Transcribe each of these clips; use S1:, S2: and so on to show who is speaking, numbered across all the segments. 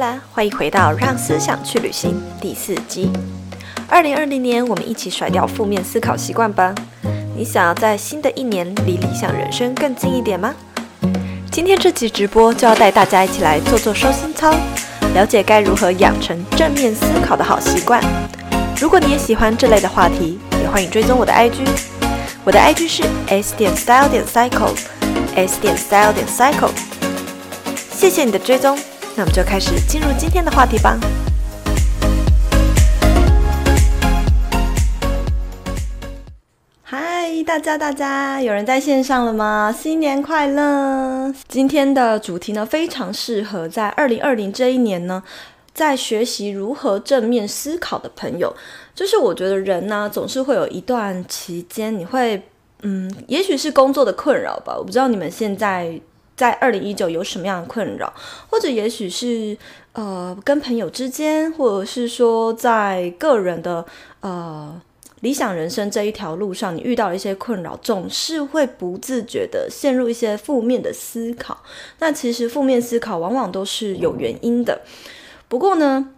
S1: 啦，欢迎回到《让思想去旅行》第四集。二零二零年，我们一起甩掉负面思考习惯吧。你想要在新的一年离理想人生更近一点吗？今天这集直播就要带大家一起来做做收心操，了解该如何养成正面思考的好习惯。如果你也喜欢这类的话题，也欢迎追踪我的 IG。我的 IG 是 s 点 style 点 cycle，s 点 style 点 cycle。谢谢你的追踪。那我们就开始进入今天的话题吧。嗨，大家大家，有人在线上了吗？新年快乐！今天的主题呢，非常适合在二零二零这一年呢，在学习如何正面思考的朋友。就是我觉得人呢，总是会有一段期间，你会，嗯，也许是工作的困扰吧。我不知道你们现在。在二零一九有什么样的困扰，或者也许是呃跟朋友之间，或者是说在个人的呃理想人生这一条路上，你遇到了一些困扰，总是会不自觉的陷入一些负面的思考。那其实负面思考往往都是有原因的。不过呢，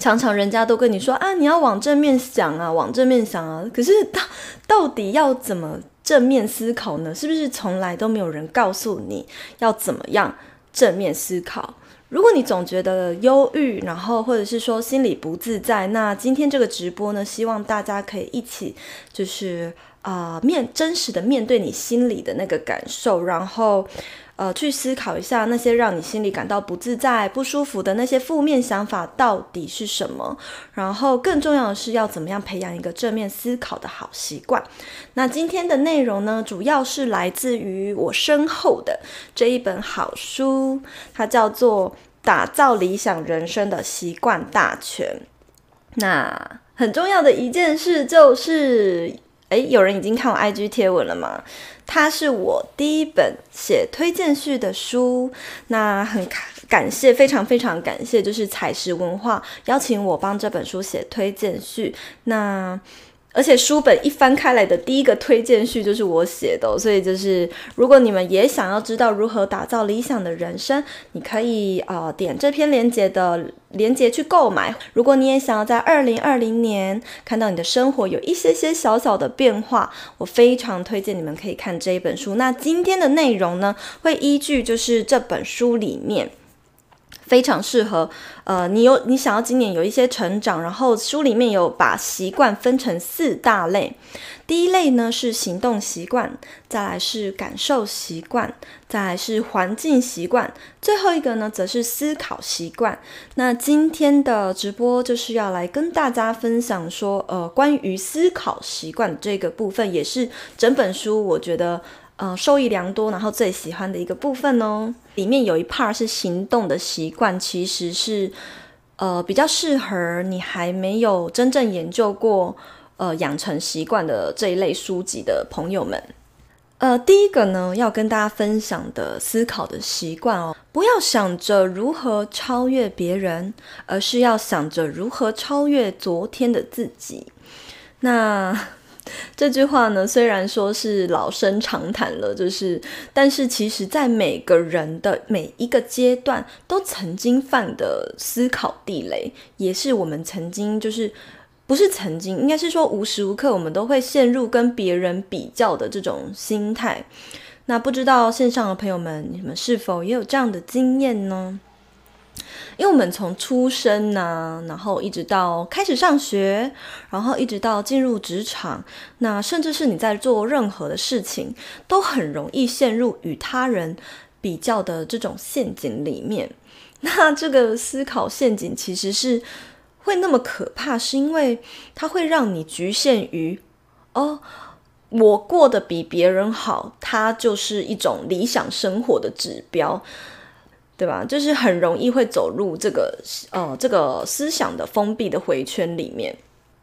S1: 常常人家都跟你说啊，你要往正面想啊，往正面想啊。可是到到底要怎么？正面思考呢，是不是从来都没有人告诉你要怎么样正面思考？如果你总觉得忧郁，然后或者是说心里不自在，那今天这个直播呢，希望大家可以一起就是啊、面真实的面对你心里的那个感受，然后。呃，去思考一下那些让你心里感到不自在、不舒服的那些负面想法到底是什么？然后更重要的是要怎么样培养一个正面思考的好习惯。那今天的内容呢，主要是来自于我身后的这一本好书，它叫做《打造理想人生的习惯大全》。那很重要的一件事就是，哎，有人已经看我 IG 贴文了吗？它是我第一本写推荐序的书，那很感谢，非常非常感谢，就是采石文化邀请我帮这本书写推荐序，那。而且书本一翻开来的第一个推荐序就是我写的，所以就是如果你们也想要知道如何打造理想的人生，你可以呃点这篇链接的链接去购买。如果你也想要在二零二零年看到你的生活有一些些小小的变化，我非常推荐你们可以看这一本书。那今天的内容呢，会依据就是这本书里面。非常适合，呃，你有你想要今年有一些成长，然后书里面有把习惯分成四大类，第一类呢是行动习惯，再来是感受习惯，再来是环境习惯，最后一个呢则是思考习惯。那今天的直播就是要来跟大家分享说，呃，关于思考习惯这个部分，也是整本书我觉得。呃，受益良多，然后最喜欢的一个部分哦，里面有一 part 是行动的习惯，其实是呃比较适合你还没有真正研究过呃养成习惯的这一类书籍的朋友们。呃，第一个呢，要跟大家分享的思考的习惯哦，不要想着如何超越别人，而是要想着如何超越昨天的自己。那。这句话呢，虽然说是老生常谈了，就是，但是其实，在每个人的每一个阶段，都曾经犯的思考地雷，也是我们曾经就是不是曾经，应该是说无时无刻我们都会陷入跟别人比较的这种心态。那不知道线上的朋友们，你们是否也有这样的经验呢？因为我们从出生呢、然后一直到开始上学，然后一直到进入职场，那甚至是你在做任何的事情，都很容易陷入与他人比较的这种陷阱里面。那这个思考陷阱其实是会那么可怕，是因为它会让你局限于哦，我过得比别人好，它就是一种理想生活的指标。对吧？就是很容易会走入这个呃这个思想的封闭的回圈里面。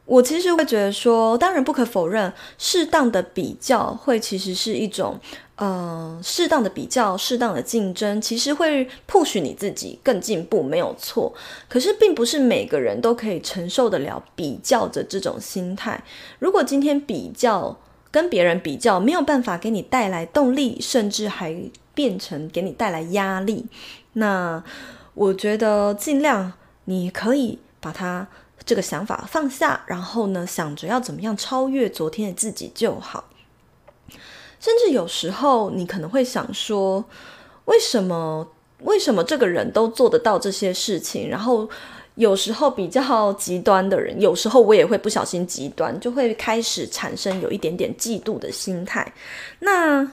S1: 我其实会觉得说，当然不可否认，适当的比较会其实是一种呃适当的比较、适当的竞争，其实会 push 你自己更进步，没有错。可是并不是每个人都可以承受得了比较的这种心态。如果今天比较跟别人比较，没有办法给你带来动力，甚至还变成给你带来压力。那我觉得尽量你可以把它这个想法放下，然后呢，想着要怎么样超越昨天的自己就好。甚至有时候你可能会想说，为什么为什么这个人都做得到这些事情？然后有时候比较极端的人，有时候我也会不小心极端，就会开始产生有一点点嫉妒的心态。那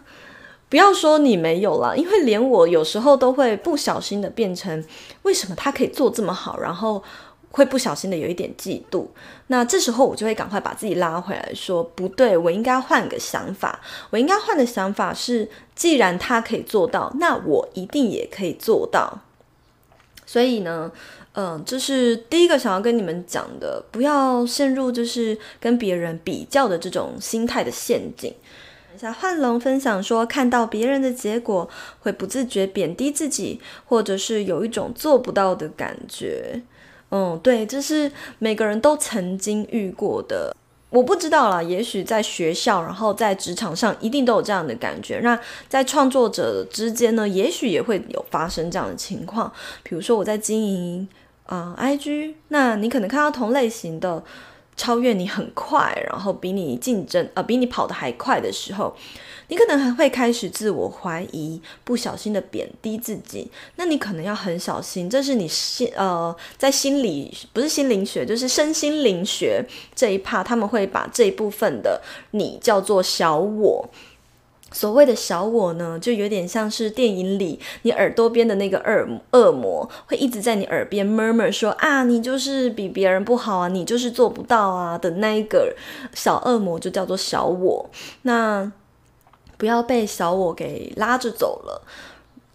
S1: 不要说你没有了，因为连我有时候都会不小心的变成，为什么他可以做这么好，然后会不小心的有一点嫉妒。那这时候我就会赶快把自己拉回来说，不对，我应该换个想法。我应该换的想法是，既然他可以做到，那我一定也可以做到。所以呢，嗯，这是第一个想要跟你们讲的，不要陷入就是跟别人比较的这种心态的陷阱。等一下，幻龙分享说，看到别人的结果会不自觉贬低自己，或者是有一种做不到的感觉。嗯，对，这是每个人都曾经遇过的。我不知道啦，也许在学校，然后在职场上，一定都有这样的感觉。那在创作者之间呢，也许也会有发生这样的情况。比如说我在经营啊、IG，那你可能看到同类型的超越你很快，然后比你竞争、呃，比你跑得还快的时候。你可能还会开始自我怀疑，不小心的贬低自己。那你可能要很小心，这是你心呃，在心理不是心灵学，就是身心灵学这一趴他们会把这一部分的你叫做小我。所谓的小我呢，就有点像是电影里你耳朵边的那个恶恶魔，会一直在你耳边 murmur 说啊，你就是比别人不好啊，你就是做不到啊的那一个小恶魔，就叫做小我。那不要被小我给拉着走了。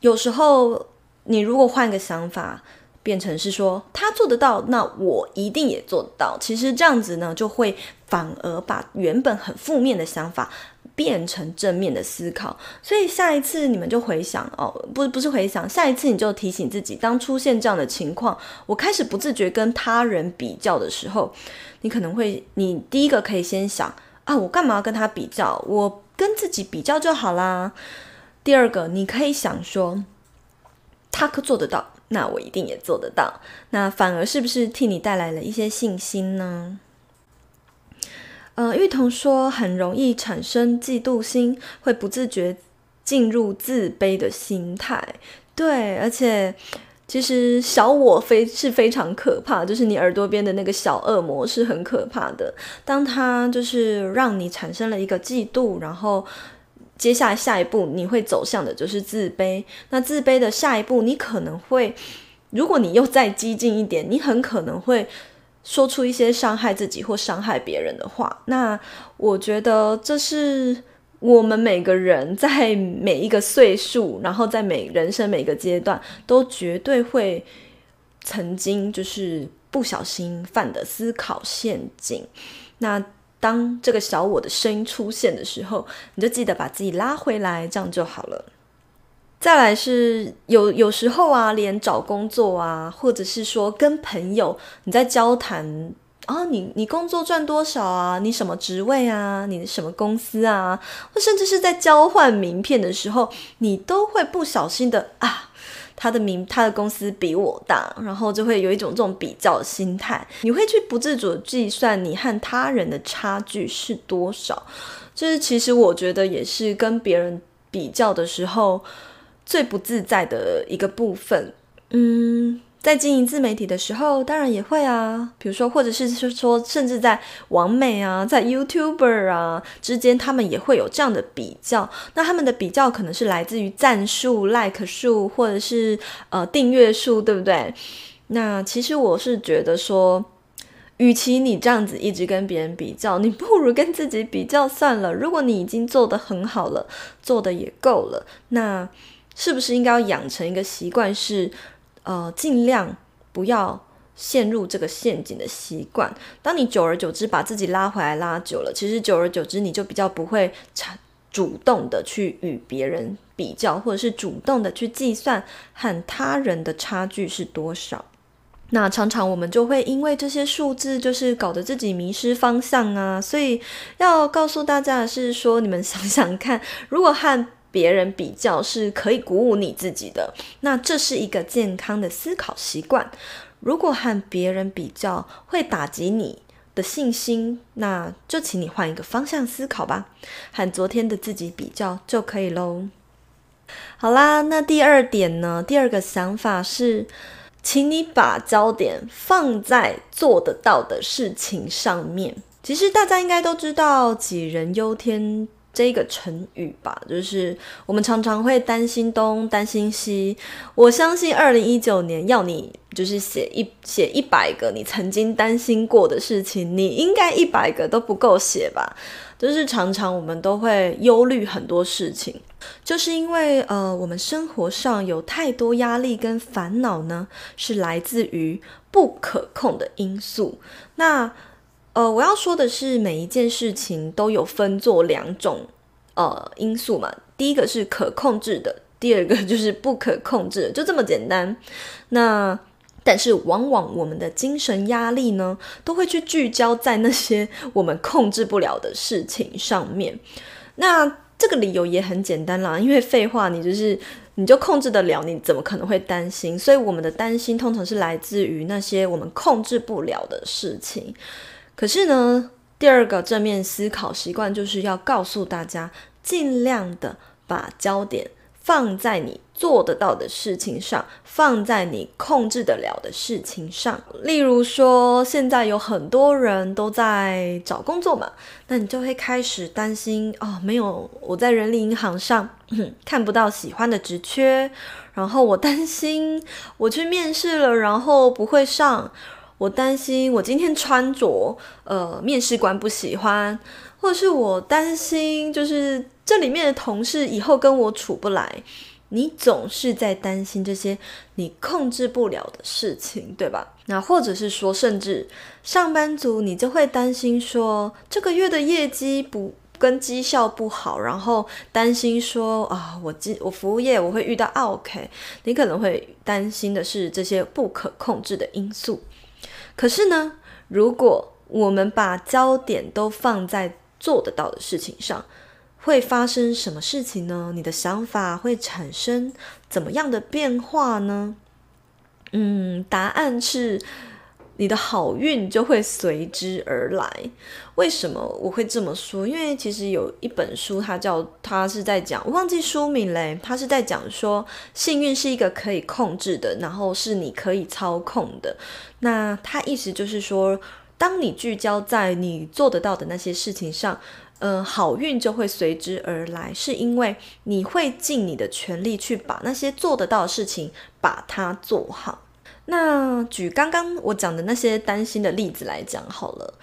S1: 有时候，你如果换个想法，变成是说他做得到，那我一定也做到。其实这样子呢，就会反而把原本很负面的想法变成正面的思考。所以下一次你们就回想哦，不不是回想，下一次你就提醒自己，当出现这样的情况，我开始不自觉跟他人比较的时候，你可能会，你第一个可以先想啊，我干嘛要跟他比较？我。跟自己比较就好啦。第二个，你可以想说，他可做得到，那我一定也做得到。那反而是不是替你带来了一些信心呢？呃，玉彤说很容易产生嫉妒心，会不自觉进入自卑的心态。对，而且。其实小我非是非常可怕，就是你耳朵边的那个小恶魔是很可怕的。当他就是让你产生了一个嫉妒，然后接下来下一步你会走向的就是自卑。那自卑的下一步，你可能会，如果你又再激进一点，你很可能会说出一些伤害自己或伤害别人的话。那我觉得这是。我们每个人在每一个岁数，然后在每人生每个阶段，都绝对会曾经就是不小心犯的思考陷阱。那当这个小我的声音出现的时候，你就记得把自己拉回来，这样就好了。再来是有有时候啊，连找工作啊，或者是说跟朋友你在交谈。啊、你你工作赚多少啊？你什么职位啊？你什么公司啊？或甚至是在交换名片的时候，你都会不小心的啊，他的名他的公司比我大，然后就会有一种这种比较心态，你会去不自主计算你和他人的差距是多少。就是其实我觉得也是跟别人比较的时候最不自在的一个部分。嗯。在经营自媒体的时候，当然也会啊，比如说，或者是说，甚至在网美啊，在 YouTuber 啊之间，他们也会有这样的比较。那他们的比较可能是来自于赞数、like 数，或者是呃订阅数，对不对？那其实我是觉得说，与其你这样子一直跟别人比较，你不如跟自己比较算了。如果你已经做得很好了，做得也够了，那是不是应该要养成一个习惯是？呃，尽量不要陷入这个陷阱的习惯。当你久而久之把自己拉回来拉久了，其实久而久之你就比较不会主动的去与别人比较，或者是主动的去计算和他人的差距是多少。那常常我们就会因为这些数字，就是搞得自己迷失方向啊。所以要告诉大家的是说，你们想想看，如果和别人比较是可以鼓舞你自己的，那这是一个健康的思考习惯。如果和别人比较会打击你的信心，那就请你换一个方向思考吧，和昨天的自己比较就可以喽。好啦，那第二点呢？第二个想法是，请你把焦点放在做得到的事情上面。其实大家应该都知道“杞人忧天”这个成语吧？就是我们常常会担心东，担心西。我相信二零一九年要你就是写一写一百个你曾经担心过的事情，你应该一百个都不够写吧？就是常常我们都会忧虑很多事情，就是因为呃，我们生活上有太多压力跟烦恼呢，是来自于不可控的因素。那呃，我要说的是，每一件事情都有分做两种呃因素嘛。第一个是可控制的，第二个就是不可控制的，就这么简单。那但是往往我们的精神压力呢，都会去聚焦在那些我们控制不了的事情上面。那这个理由也很简单啦，因为废话，你就是你就控制得了，你怎么可能会担心？所以我们的担心通常是来自于那些我们控制不了的事情。可是呢，第二个正面思考习惯就是要告诉大家，尽量的把焦点放在你做得到的事情上，放在你控制得了的事情上。例如说，现在有很多人都在找工作嘛，那你就会开始担心哦，没有，我在人力银行上 看不到喜欢的职缺，然后我担心我去面试了，然后不会上。我担心我今天穿着，呃，面试官不喜欢，或者是我担心，就是这里面的同事以后跟我处不来。你总是在担心这些你控制不了的事情，对吧？那或者是说，甚至上班族你就会担心说，这个月的业绩不跟绩效不好，然后担心说啊，我今我服务业我会遇到 OK，你可能会担心的是这些不可控制的因素。可是呢，如果我们把焦点都放在做得到的事情上，会发生什么事情呢？你的想法会产生怎么样的变化呢？嗯，答案是。你的好运就会随之而来。为什么我会这么说？因为其实有一本书，它叫它是在讲，我忘记书名嘞。它是在讲说，幸运是一个可以控制的，然后是你可以操控的。那它意思就是说，当你聚焦在你做得到的那些事情上，呃，好运就会随之而来，是因为你会尽你的全力去把那些做得到的事情把它做好。那举刚刚我讲的那些担心的例子来讲好了，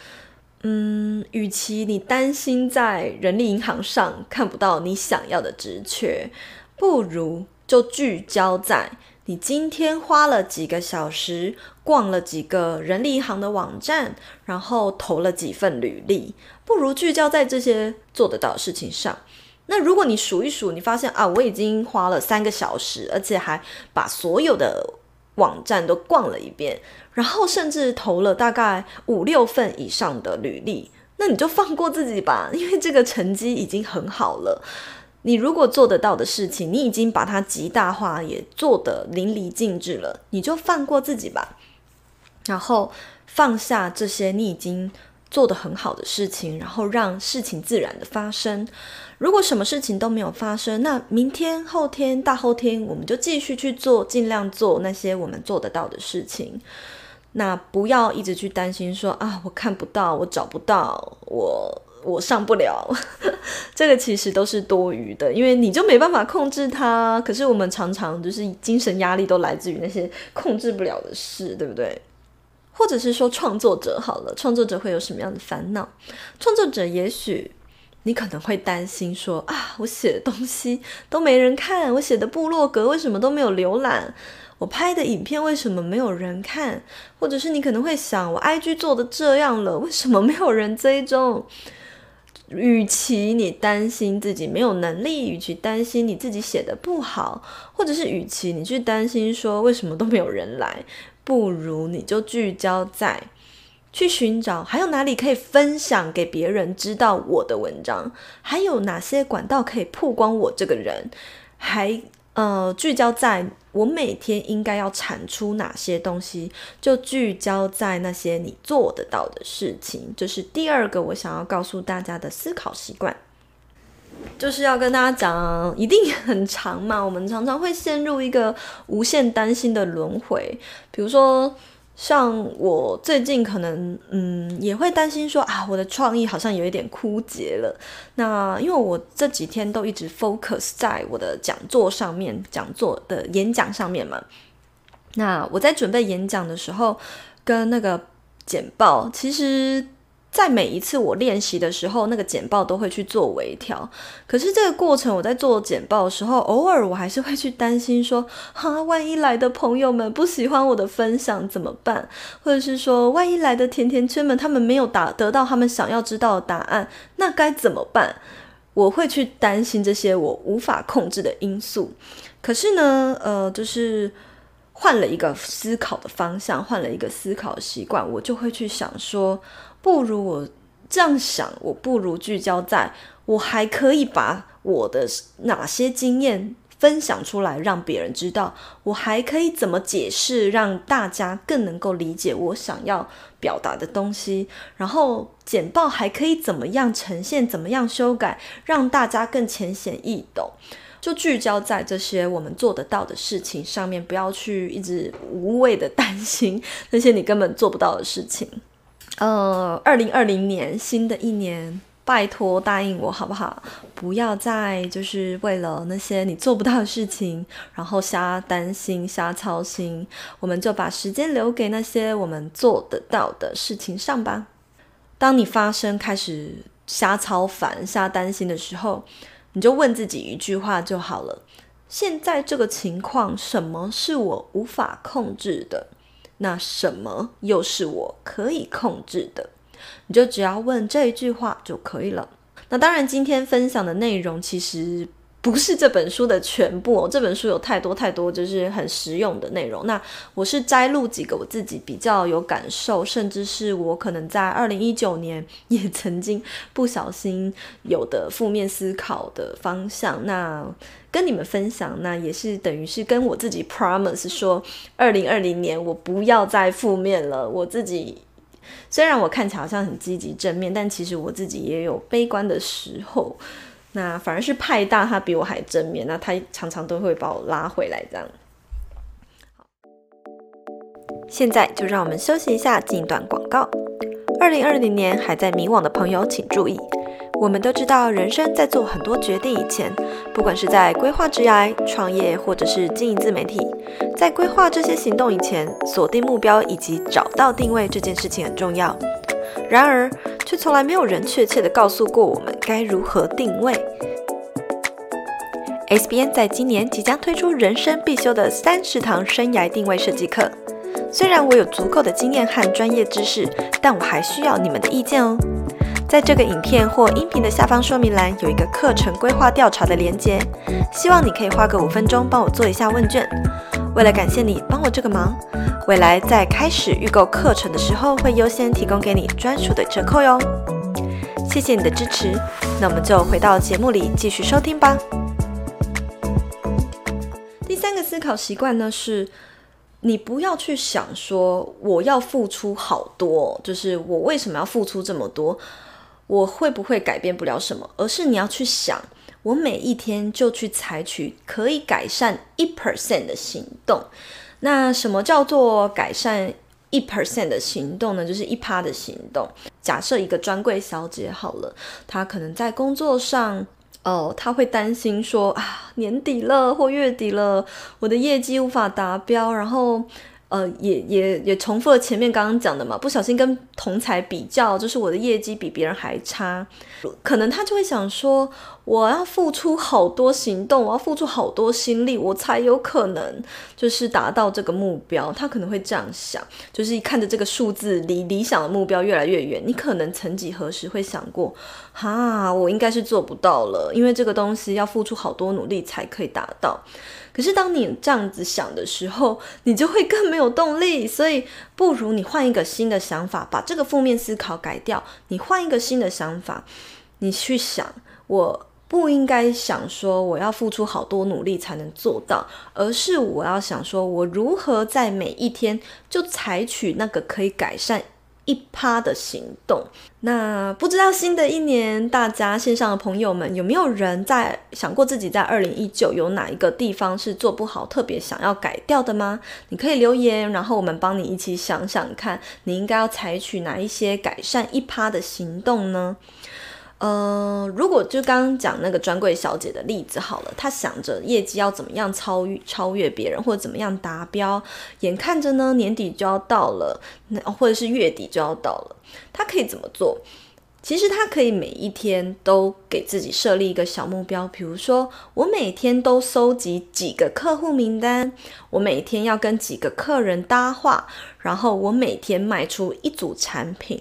S1: 嗯，与其你担心在人力银行上看不到你想要的职缺，不如就聚焦在你今天花了几个小时逛了几个人力银行的网站，然后投了几份履历，不如聚焦在这些做得到的事情上。那如果你数一数，你发现啊，我已经花了三个小时，而且还把所有的网站都逛了一遍，然后甚至投了大概五六份以上的履历，那你就放过自己吧，因为这个成绩已经很好了。你如果做得到的事情，你已经把它极大化，也做得淋漓尽致了，你就放过自己吧，然后放下这些你已经做得很好的事情，然后让事情自然的发生。如果什么事情都没有发生，那明天、后天、大后天，我们就继续去做，尽量做那些我们做得到的事情。那不要一直去担心说啊，我看不到，我找不到，我我上不了。这个其实都是多余的，因为你就没办法控制它。可是我们常常就是精神压力都来自于那些控制不了的事，对不对？或者是说创作者好了，创作者会有什么样的烦恼？创作者也许你可能会担心说啊，我写的东西都没人看，我写的部落格为什么都没有浏览？我拍的影片为什么没有人看？或者是你可能会想，我 IG 做的这样了，为什么没有人追踪？与其你担心自己没有能力，与其担心你自己写的不好，或者是与其你去担心说为什么都没有人来。不如你就聚焦在去寻找还有哪里可以分享给别人知道我的文章，还有哪些管道可以曝光我这个人，还呃聚焦在我每天应该要产出哪些东西，就聚焦在那些你做得到的事情。这是第二个我想要告诉大家的思考习惯。就是要跟大家讲，一定很长嘛。我们常常会陷入一个无限担心的轮回。比如说，像我最近可能，嗯，也会担心说啊，我的创意好像有一点枯竭了。那因为我这几天都一直 focus 在我的讲座上面，讲座的演讲上面嘛。那我在准备演讲的时候，跟那个简报，其实。在每一次我练习的时候，那个简报都会去做微调。可是这个过程，我在做简报的时候，偶尔我还是会去担心说：哈，万一来的朋友们不喜欢我的分享怎么办？或者是说，万一来的甜甜圈们他们没有答得到他们想要知道的答案，那该怎么办？我会去担心这些我无法控制的因素。可是呢，呃，就是换了一个思考的方向，换了一个思考习惯，我就会去想说。不如我这样想，我不如聚焦在我还可以把我的哪些经验分享出来，让别人知道。我还可以怎么解释，让大家更能够理解我想要表达的东西。然后简报还可以怎么样呈现，怎么样修改，让大家更浅显易懂。就聚焦在这些我们做得到的事情上面，不要去一直无谓的担心那些你根本做不到的事情。呃，二零二零年，新的一年，拜托答应我好不好？不要再就是为了那些你做不到的事情，然后瞎担心、瞎操心。我们就把时间留给那些我们做得到的事情上吧。当你发生开始瞎操烦、瞎担心的时候，你就问自己一句话就好了：现在这个情况，什么是我无法控制的？那什么又是我可以控制的？你就只要问这一句话就可以了。那当然，今天分享的内容其实不是这本书的全部。这本书有太多太多就是很实用的内容。那我是摘录几个我自己比较有感受，甚至是我可能在二零一九年也曾经不小心有的负面思考的方向。那跟你们分享，那也是等于是跟我自己 promise 说，二零二零年我不要再负面了。我自己虽然我看起来好像很积极正面，但其实我自己也有悲观的时候。那反而是派大他比我还正面，那他常常都会把我拉回来这样。现在就让我们休息一下，进一段广告。二零二零年还在迷惘的朋友请注意。我们都知道，人生在做很多决定以前，不管是在规划职涯、创业，或者是经营自媒体，在规划这些行动以前，锁定目标以及找到定位这件事情很重要。然而，却从来没有人确切地告诉过我们该如何定位。SBN 在今年即将推出人生必修的三十堂生涯定位设计课。虽然我有足够的经验和专业知识，但我还需要你们的意见哦。在这个影片或音频的下方说明栏有一个课程规划调查的连接，希望你可以花个五分钟帮我做一下问卷。为了感谢你帮我这个忙，未来在开始预购课程的时候会优先提供给你专属的折扣哟。谢谢你的支持，那我们就回到节目里继续收听吧。第三个思考习惯呢是，你不要去想说我要付出好多，就是我为什么要付出这么多。我会不会改变不了什么？而是你要去想，我每一天就去采取可以改善一 percent 的行动。那什么叫做改善一 percent 的行动呢？就是一趴的行动。假设一个专柜小姐好了，她可能在工作上，哦，她会担心说啊，年底了或月底了，我的业绩无法达标，然后。呃，也也也重复了前面刚刚讲的嘛，不小心跟同才比较，就是我的业绩比别人还差，可能他就会想说，我要付出好多行动，我要付出好多心力，我才有可能就是达到这个目标。他可能会这样想，就是看着这个数字离理想的目标越来越远，你可能曾几何时会想过，哈，我应该是做不到了，因为这个东西要付出好多努力才可以达到。可是当你这样子想的时候，你就会更没有动力。所以，不如你换一个新的想法，把这个负面思考改掉。你换一个新的想法，你去想，我不应该想说我要付出好多努力才能做到，而是我要想说我如何在每一天就采取那个可以改善。一趴的行动，那不知道新的一年，大家线上的朋友们有没有人在想过自己在二零一九有哪一个地方是做不好，特别想要改掉的吗？你可以留言，然后我们帮你一起想想看，你应该要采取哪一些改善一趴的行动呢？呃，如果就刚刚讲那个专柜小姐的例子好了，她想着业绩要怎么样超越超越别人，或者怎么样达标，眼看着呢年底就要到了，那或者是月底就要到了，她可以怎么做？其实她可以每一天都给自己设立一个小目标，比如说我每天都收集几个客户名单，我每天要跟几个客人搭话，然后我每天卖出一组产品。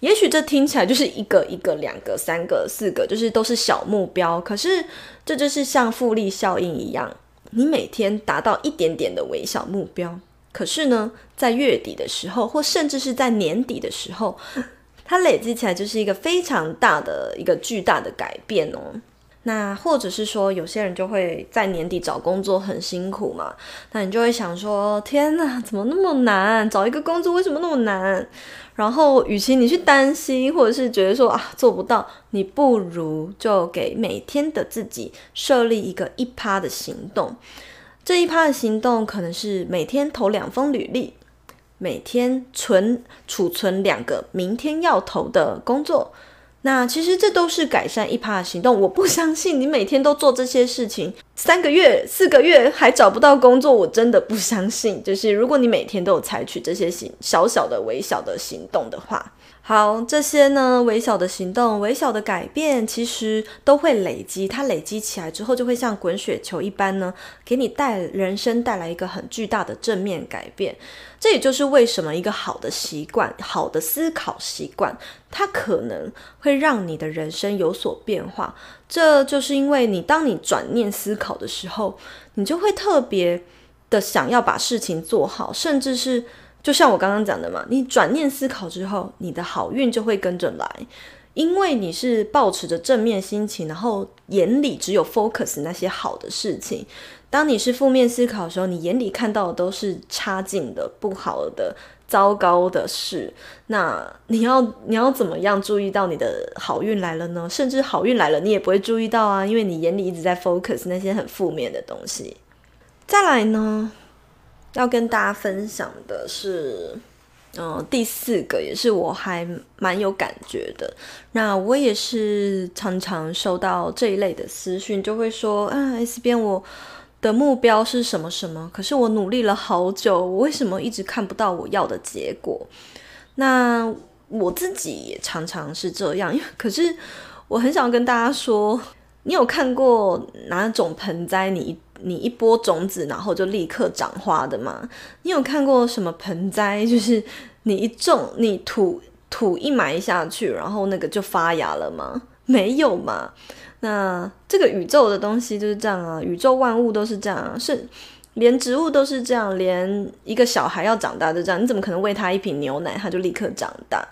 S1: 也许这听起来就是一个一个、两个、三个、四个，就是都是小目标。可是这就是像复利效应一样，你每天达到一点点的微小目标，可是呢，在月底的时候，或甚至是在年底的时候，它累积起来就是一个非常大的一个巨大的改变哦。那或者是说，有些人就会在年底找工作很辛苦嘛，那你就会想说：天哪，怎么那么难？找一个工作为什么那么难？然后，与其你去担心，或者是觉得说啊做不到，你不如就给每天的自己设立一个一趴的行动。这一趴的行动可能是每天投两封履历，每天存储存两个明天要投的工作。那其实这都是改善一趴的行动。我不相信你每天都做这些事情，三个月、四个月还找不到工作，我真的不相信。就是如果你每天都有采取这些行小小的、微小的行动的话。好，这些呢，微小的行动、微小的改变，其实都会累积。它累积起来之后，就会像滚雪球一般呢，给你带人生带来一个很巨大的正面改变。这也就是为什么一个好的习惯、好的思考习惯，它可能会让你的人生有所变化。这就是因为你当你转念思考的时候，你就会特别的想要把事情做好，甚至是。就像我刚刚讲的嘛，你转念思考之后，你的好运就会跟着来，因为你是抱持着正面心情，然后眼里只有 focus 那些好的事情。当你是负面思考的时候，你眼里看到的都是差劲的、不好的、糟糕的事。那你要你要怎么样注意到你的好运来了呢？甚至好运来了，你也不会注意到啊，因为你眼里一直在 focus 那些很负面的东西。再来呢？要跟大家分享的是，嗯、第四个也是我还蛮有感觉的。那我也是常常收到这一类的私讯，就会说啊，S 编我的目标是什么什么，可是我努力了好久，我为什么一直看不到我要的结果？那我自己也常常是这样，因为可是我很想跟大家说，你有看过哪种盆栽你？你一播种子，然后就立刻长花的吗？你有看过什么盆栽？就是你一种，你土土一埋下去，然后那个就发芽了吗？没有嘛。那这个宇宙的东西就是这样啊，宇宙万物都是这样啊，是连植物都是这样，连一个小孩要长大就这样。你怎么可能喂他一瓶牛奶，他就立刻长大？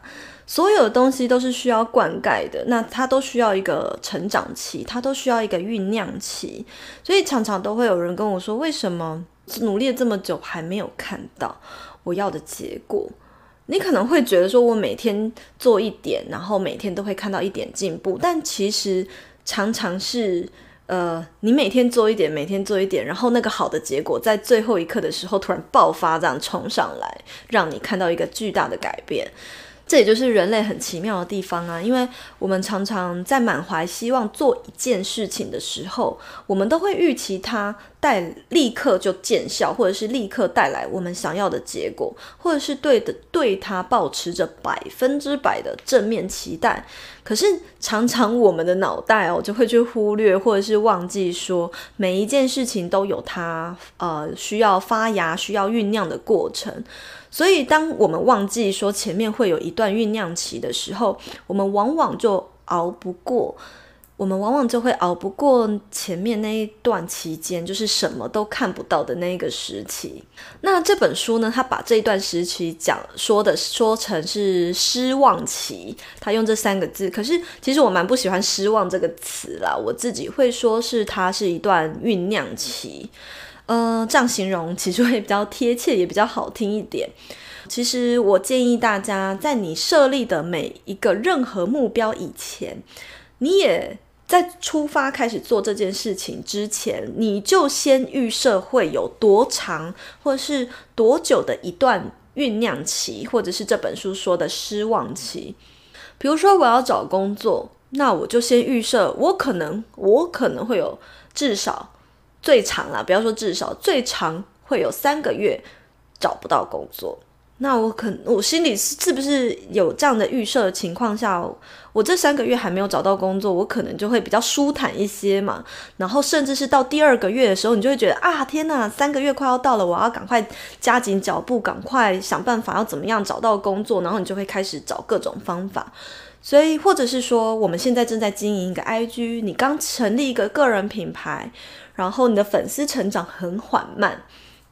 S1: 所有的东西都是需要灌溉的，那它都需要一个成长期，它都需要一个酝酿期，所以常常都会有人跟我说，为什么努力了这么久还没有看到我要的结果？你可能会觉得说我每天做一点，然后每天都会看到一点进步，但其实常常是，呃，你每天做一点，每天做一点，然后那个好的结果在最后一刻的时候突然爆发，这样冲上来，让你看到一个巨大的改变。这也就是人类很奇妙的地方啊，因为我们常常在满怀希望做一件事情的时候，我们都会预期它带立刻就见效，或者是立刻带来我们想要的结果，或者是对的对它保持着百分之百的正面期待。可是常常我们的脑袋哦就会去忽略，或者是忘记说每一件事情都有它呃需要发芽、需要酝酿的过程。所以，当我们忘记说前面会有一段酝酿期的时候，我们往往就熬不过我们往往就会熬不过前面那一段期间，就是什么都看不到的那个时期。那这本书呢，他把这一段时期讲说的说成是失望期，他用这三个字。可是其实我蛮不喜欢“失望”这个词啦，我自己会说是它是一段酝酿期。呃，这样形容其实会比较贴切，也比较好听一点。其实我建议大家，在你设立的每一个任何目标以前，你也在出发开始做这件事情之前，你就先预设会有多长，或者是多久的一段酝酿期，或者是这本书说的失望期。比如说，我要找工作，那我就先预设，我可能，我可能会有至少最长啦，不要说至少，最长会有三个月找不到工作。那我可我心里是不是有这样的预设的情况下，我这三个月还没有找到工作，我可能就会比较舒坦一些嘛。然后甚至是到第二个月的时候，你就会觉得啊，天哪，三个月快要到了，我要赶快加紧脚步，赶快想办法要怎么样找到工作。然后你就会开始找各种方法。所以或者是说，我们现在正在经营一个 IG，你刚成立一个个人品牌，然后你的粉丝成长很缓慢，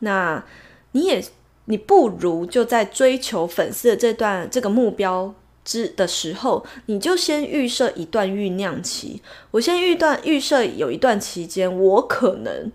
S1: 那你也。你不如就在追求粉丝的这段这个目标之的时候，你就先预设一段酝酿期。我先预段预设有一段期间，我可能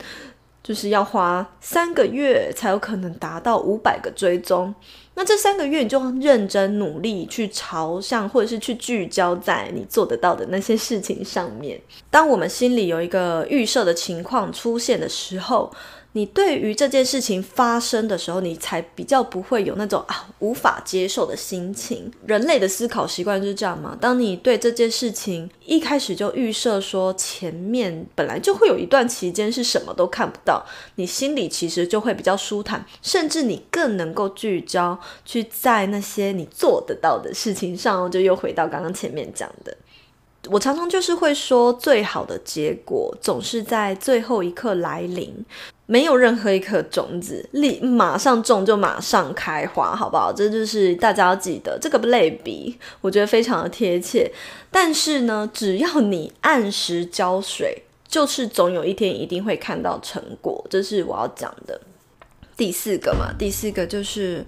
S1: 就是要花三个月才有可能达到五百个追踪。那这三个月你就认真努力去朝向，或者是去聚焦在你做得到的那些事情上面。当我们心里有一个预设的情况出现的时候，你对于这件事情发生的时候，你才比较不会有那种啊无法接受的心情。人类的思考习惯就是这样嘛。当你对这件事情一开始就预设说前面本来就会有一段期间是什么都看不到，你心里其实就会比较舒坦，甚至你更能够聚焦去在那些你做得到的事情上。就又回到刚刚前面讲的，我常常就是会说，最好的结果总是在最后一刻来临。没有任何一颗种子立马上种就马上开花，好不好？这就是大家要记得这个类比，我觉得非常的贴切。但是呢，只要你按时浇水，就是总有一天一定会看到成果。这是我要讲的第四个嘛。第四个就是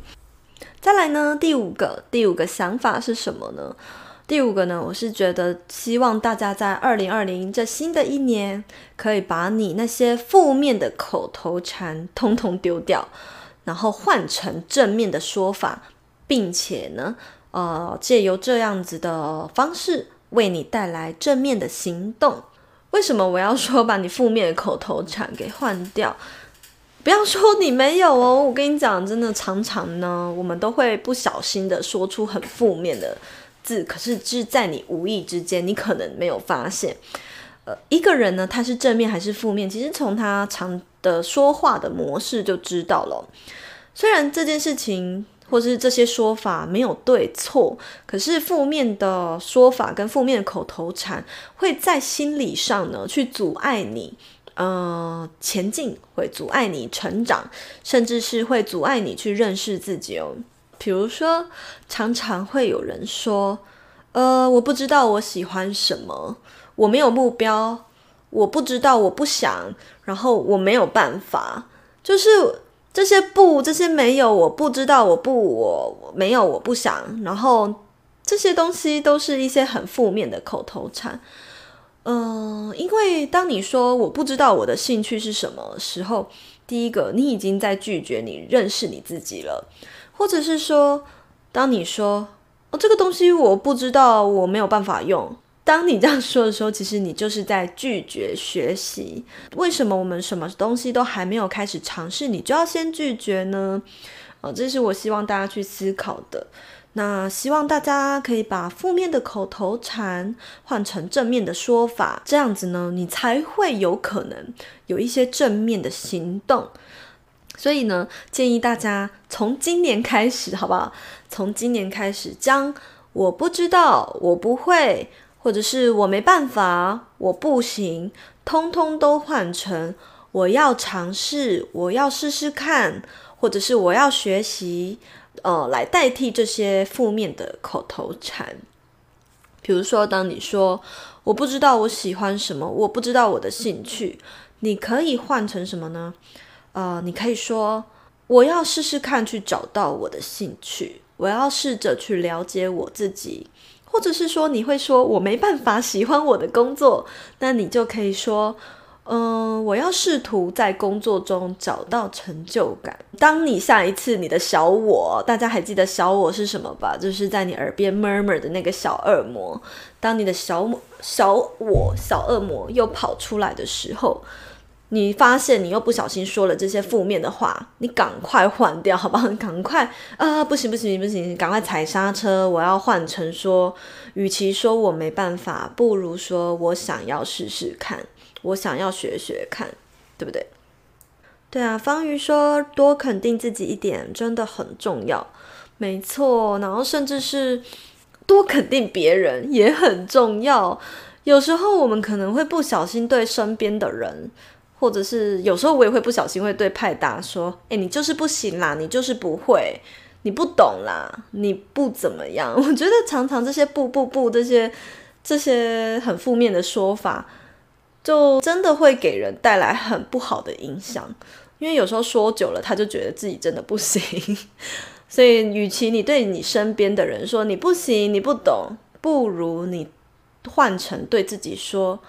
S1: 再来呢，第五个，第五个想法是什么呢？第五个呢，我是觉得希望大家在二零二零这新的一年，可以把你那些负面的口头禅通通丢掉，然后换成正面的说法，并且呢，呃，借由这样子的方式为你带来正面的行动。为什么我要说把你负面的口头禅给换掉？不要说你没有哦，我跟你讲，真的常常呢，我们都会不小心的说出很负面的。字，可是是在你无意之间，你可能没有发现。呃，一个人呢，他是正面还是负面，其实从他常的说话的模式就知道了。虽然这件事情或是这些说法没有对错，可是负面的说法跟负面的口头禅会在心理上呢去阻碍你，呃，前进，会阻碍你成长，甚至是会阻碍你去认识自己哦。比如说，常常会有人说：“呃，我不知道我喜欢什么，我没有目标，我不知道，我不想，然后我没有办法。”就是这些不，这些没有，我不知道，我不，我，没有，我不想，然后这些东西都是一些很负面的口头禅。嗯、因为当你说我不知道我的兴趣是什么时候，第一个，你已经在拒绝你认识你自己了。或者是说，当你说哦，这个东西我不知道，我没有办法用。当你这样说的时候，其实你就是在拒绝学习。为什么我们什么东西都还没有开始尝试，你就要先拒绝呢？哦，这是我希望大家去思考的。那希望大家可以把负面的口头禅换成正面的说法，这样子呢，你才会有可能有一些正面的行动。所以呢，建议大家从今年开始，好不好？从今年开始，将我不知道、我不会，或者是我没办法、我不行，通通都换成我要尝试、我要试试看，或者是我要学习，呃，来代替这些负面的口头禅。比如说，当你说我不知道我喜欢什么，我不知道我的兴趣。你可以换成什么呢？呃，你可以说，我要试试看去找到我的兴趣，我要试着去了解我自己，或者是说，你会说我没办法喜欢我的工作，那你就可以说。嗯、我要试图在工作中找到成就感。当你下一次你的小我，大家还记得小我是什么吧？就是在你耳边 murmur 的那个小恶魔。当你的小小我小恶魔又跑出来的时候，你发现你又不小心说了这些负面的话，你赶快换掉，好不好？赶快啊！不行不行不行，赶快踩刹车！我要换成说，与其说我没办法，不如说我想要试试看。我想要学学看，对不对？对啊，方瑜说多肯定自己一点真的很重要，没错。然后甚至是多肯定别人也很重要。有时候我们可能会不小心对身边的人，或者是有时候我也会不小心会对派达说：“诶，你就是不行啦，你就是不会，你不懂啦，你不怎么样。”我觉得常常这些不不不这些这些很负面的说法。就真的会给人带来很不好的影响，因为有时候说久了，他就觉得自己真的不行。所以，与其你对你身边的人说你不行、你不懂，不如你换成对自己说：“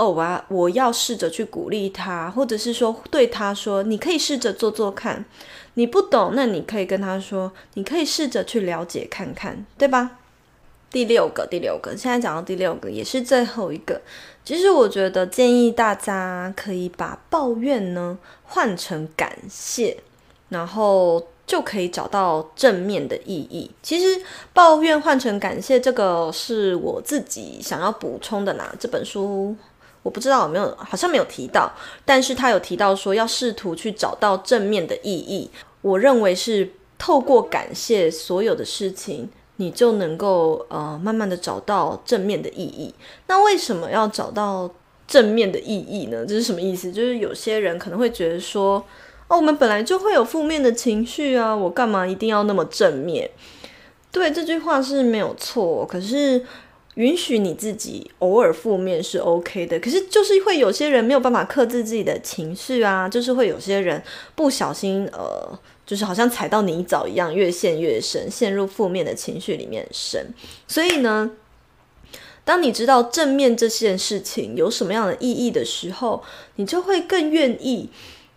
S1: 哦，我我要试着去鼓励他，或者是说对他说，你可以试着做做看。你不懂，那你可以跟他说，你可以试着去了解看看，对吧？”第六个，第六个，现在讲到第六个，也是最后一个。其实我觉得建议大家可以把抱怨呢换成感谢，然后就可以找到正面的意义。其实抱怨换成感谢，这个是我自己想要补充的啦。这本书我不知道有没有，好像没有提到，但是他有提到说要试图去找到正面的意义。我认为是透过感谢所有的事情。你就能够呃慢慢的找到正面的意义。那为什么要找到正面的意义呢？这是什么意思？就是有些人可能会觉得说，哦，我们本来就会有负面的情绪啊，我干嘛一定要那么正面？对，这句话是没有错，可是允许你自己偶尔负面是 OK 的。可是就是会有些人没有办法克制自己的情绪啊，就是会有些人不小心呃。就是好像踩到泥沼一样，越陷越深，陷入负面的情绪里面深。所以呢，当你知道正面这件事情有什么样的意义的时候，你就会更愿意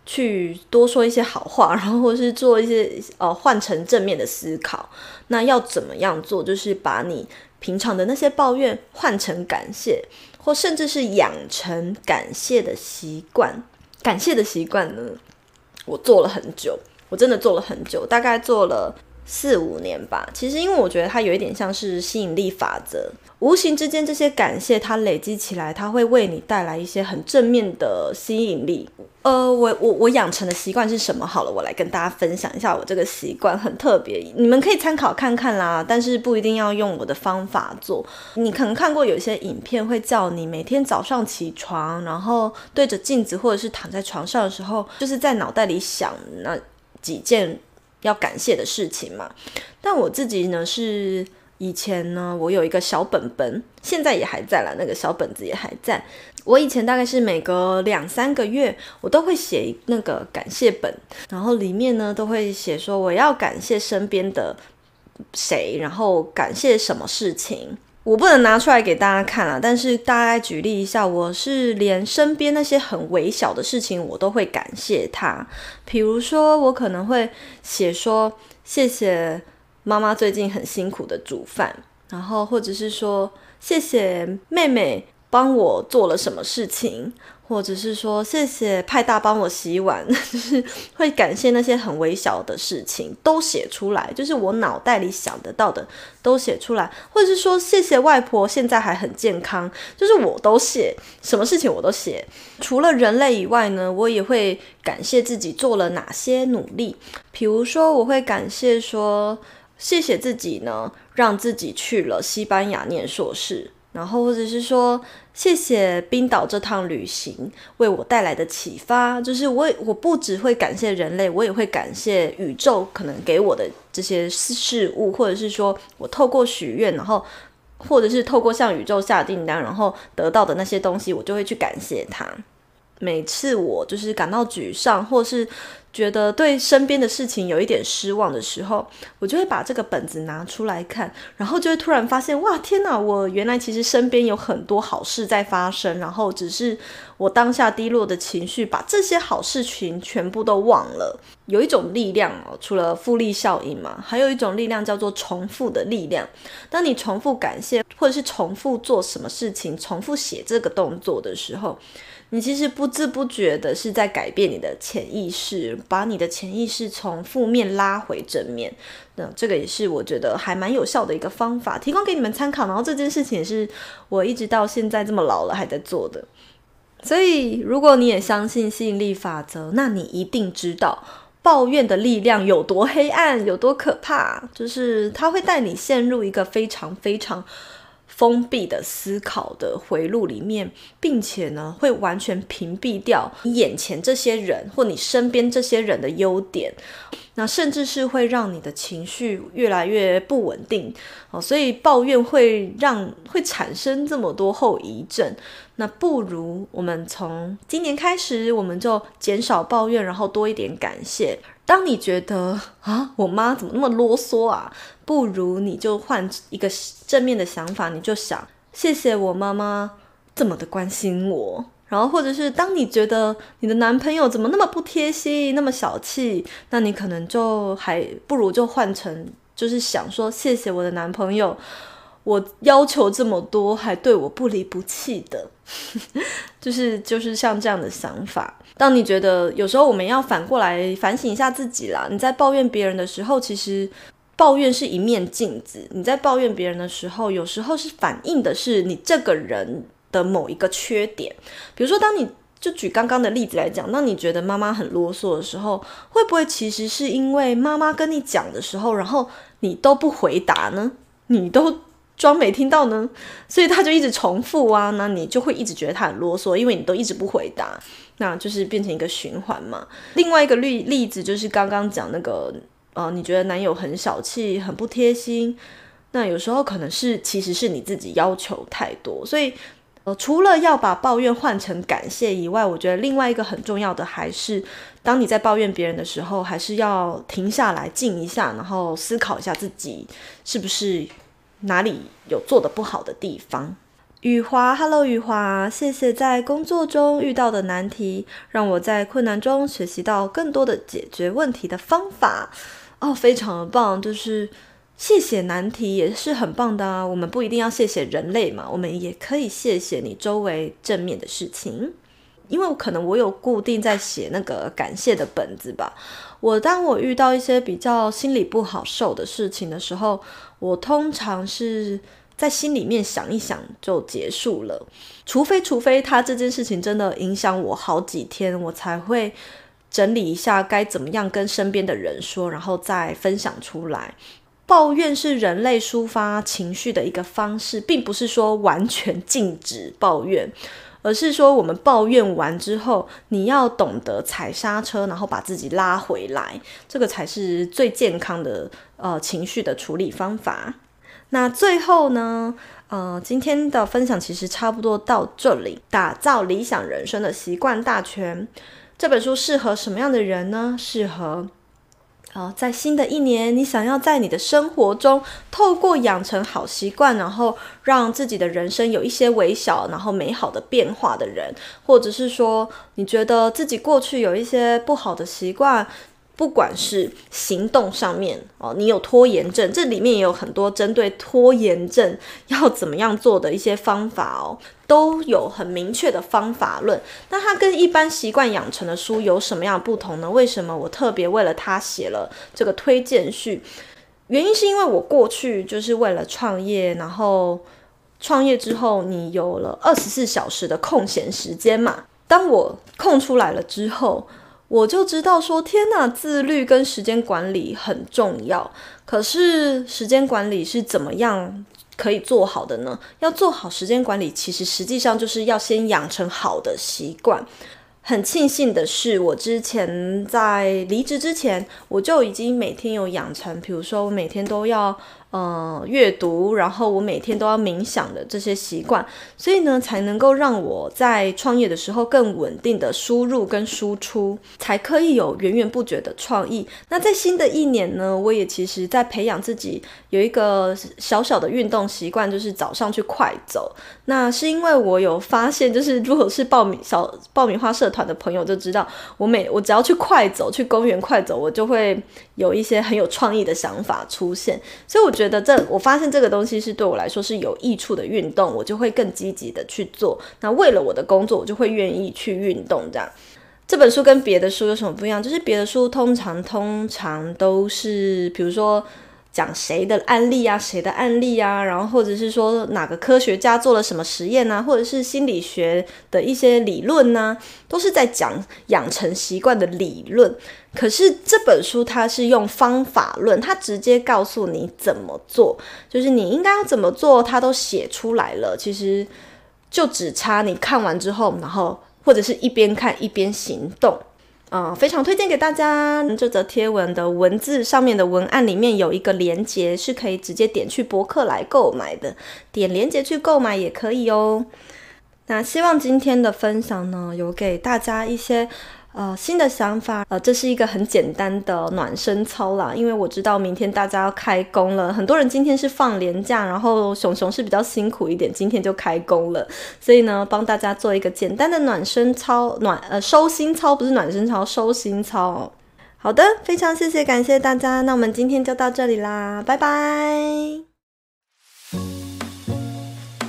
S1: 去多说一些好话，然后或是做一些呃换成正面的思考。那要怎么样做？就是把你平常的那些抱怨换成感谢，或甚至是养成感谢的习惯。感谢的习惯呢，我做了很久。我真的做了很久，大概做了四五年吧。其实，因为我觉得它有一点像是吸引力法则，无形之间这些感谢它累积起来，它会为你带来一些很正面的吸引力。呃，我我我养成的习惯是什么？好了，我来跟大家分享一下我这个习惯，很特别，你们可以参考看看啦。但是不一定要用我的方法做。你可能看过有些影片会叫你每天早上起床，然后对着镜子或者是躺在床上的时候，就是在脑袋里想那。几件要感谢的事情嘛，但我自己呢是以前呢，我有一个小本本，现在也还在了，那个小本子也还在。我以前大概是每隔两三个月，我都会写那个感谢本，然后里面呢都会写说我要感谢身边的谁，然后感谢什么事情。我不能拿出来给大家看了，但是大概举例一下，我是连身边那些很微小的事情，我都会感谢他。比如说，我可能会写说谢谢妈妈最近很辛苦的煮饭，然后或者是说谢谢妹妹帮我做了什么事情。或者是说谢谢派大帮我洗碗，就是会感谢那些很微小的事情都写出来，就是我脑袋里想得到的都写出来，或者是说谢谢外婆现在还很健康，就是我都写，什么事情我都写。除了人类以外呢，我也会感谢自己做了哪些努力，比如说我会感谢说谢谢自己呢，让自己去了西班牙念硕士。然后，或者是说，谢谢冰岛这趟旅行为我带来的启发。就是我，我不只会感谢人类，我也会感谢宇宙可能给我的这些事物，或者是说我透过许愿，然后或者是透过向宇宙下订单，然后得到的那些东西，我就会去感谢它。每次我就是感到沮丧，或是觉得对身边的事情有一点失望的时候，我就会把这个本子拿出来看，然后就会突然发现，哇，天哪！我原来其实身边有很多好事在发生，然后只是我当下低落的情绪，把这些好事情全部都忘了。有一种力量哦，除了复利效应嘛，还有一种力量叫做重复的力量。当你重复感谢，或者是重复做什么事情，重复写这个动作的时候，你其实不知不觉的是在改变你的潜意识，把你的潜意识从负面拉回正面。那这个也是我觉得还蛮有效的一个方法，提供给你们参考。然后这件事情也是我一直到现在这么老了还在做的。所以如果你也相信吸引力法则，那你一定知道抱怨的力量有多黑暗，有多可怕，就是它会带你陷入一个非常非常。封闭的思考的回路里面，并且呢，会完全屏蔽掉你眼前这些人或你身边这些人的优点，那甚至是会让你的情绪越来越不稳定哦。所以抱怨会让会产生这么多后遗症。那不如我们从今年开始，我们就减少抱怨，然后多一点感谢。当你觉得啊，我妈怎么那么啰嗦啊？不如你就换一个正面的想法，你就想谢谢我妈妈这么的关心我。然后或者是当你觉得你的男朋友怎么那么不贴心，那么小气，那你可能就还不如就换成就是想说谢谢我的男朋友。我要求这么多，还对我不离不弃的，就是就是像这样的想法。当你觉得有时候我们要反过来反省一下自己啦，你在抱怨别人的时候，其实抱怨是一面镜子。你在抱怨别人的时候，有时候是反映的是你这个人的某一个缺点。比如说，当你就举刚刚的例子来讲，当你觉得妈妈很啰嗦的时候，会不会其实是因为妈妈跟你讲的时候，然后你都不回答呢？你都。装没听到呢，所以他就一直重复啊，那你就会一直觉得他很啰嗦，因为你都一直不回答，那就是变成一个循环嘛。另外一个例例子就是刚刚讲那个，呃，你觉得男友很小气、很不贴心，那有时候可能是其实是你自己要求太多，所以呃，除了要把抱怨换成感谢以外，我觉得另外一个很重要的还是，当你在抱怨别人的时候，还是要停下来静一下，然后思考一下自己是不是。哪里有做的不好的地方？雨华，Hello，雨华，谢谢在工作中遇到的难题，让我在困难中学习到更多的解决问题的方法。哦，非常的棒，就是谢谢难题也是很棒的啊。我们不一定要谢谢人类嘛，我们也可以谢谢你周围正面的事情。因为可能我有固定在写那个感谢的本子吧。我当我遇到一些比较心里不好受的事情的时候，我通常是在心里面想一想就结束了。除非除非他这件事情真的影响我好几天，我才会整理一下该怎么样跟身边的人说，然后再分享出来。抱怨是人类抒发情绪的一个方式，并不是说完全禁止抱怨。而是说，我们抱怨完之后，你要懂得踩刹车，然后把自己拉回来，这个才是最健康的呃情绪的处理方法。那最后呢，呃，今天的分享其实差不多到这里。打造理想人生的习惯大全这本书适合什么样的人呢？适合。好，在新的一年，你想要在你的生活中透过养成好习惯，然后让自己的人生有一些微小然后美好的变化的人，或者是说你觉得自己过去有一些不好的习惯。不管是行动上面哦，你有拖延症，这里面也有很多针对拖延症要怎么样做的一些方法哦，都有很明确的方法论。那它跟一般习惯养成的书有什么样不同呢？为什么我特别为了它写了这个推荐序？原因是因为我过去就是为了创业，然后创业之后，你有了二十四小时的空闲时间嘛。当我空出来了之后。我就知道说，天哪，自律跟时间管理很重要。可是时间管理是怎么样可以做好的呢？要做好时间管理，其实实际上就是要先养成好的习惯。很庆幸的是，我之前在离职之前，我就已经每天有养成，比如说我每天都要呃阅读，然后我每天都要冥想的这些习惯，所以呢，才能够让我在创业的时候更稳定的输入跟输出，才可以有源源不绝的创意。那在新的一年呢，我也其实在培养自己有一个小小的运动习惯，就是早上去快走。那是因为我有发现，就是如果是爆米小爆米花社团的朋友就知道，我每我只要去快走，去公园快走，我就会有一些很有创意的想法出现。所以我觉觉得这我发现这个东西是对我来说是有益处的运动，我就会更积极的去做。那为了我的工作，我就会愿意去运动。这样，这本书跟别的书有什么不一样？就是别的书通常通常都是，比如说。讲谁的案例啊，谁的案例啊，然后或者是说哪个科学家做了什么实验啊，或者是心理学的一些理论呢，都是在讲养成习惯的理论。可是这本书它是用方法论，它直接告诉你怎么做，就是你应该要怎么做，它都写出来了。其实就只差你看完之后，然后或者是一边看一边行动。嗯，非常推荐给大家。这则贴文的文字上面的文案里面有一个连接，是可以直接点去博客来购买的。点连接去购买也可以哦。那希望今天的分享呢，有给大家一些。呃，新的想法，呃，这是一个很简单的暖身操啦，因为我知道明天大家要开工了，很多人今天是放连假，然后熊熊是比较辛苦一点，今天就开工了，所以呢，帮大家做一个简单的暖身操，暖呃收心操，不是暖身操，收心操。好的，非常谢谢，感谢大家，那我们今天就到这里啦，拜拜。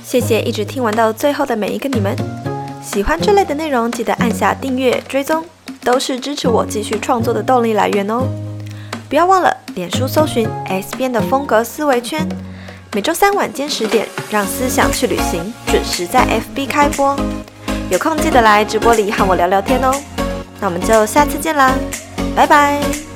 S1: 谢谢一直听完到最后的每一个你们，喜欢这类的内容，记得按下订阅追踪。都是支持我继续创作的动力来源哦！不要忘了，脸书搜寻 S 边的风格思维圈，每周三晚间十点，让思想去旅行，准时在 FB 开播。有空记得来直播里和我聊聊天哦！那我们就下次见啦，拜拜！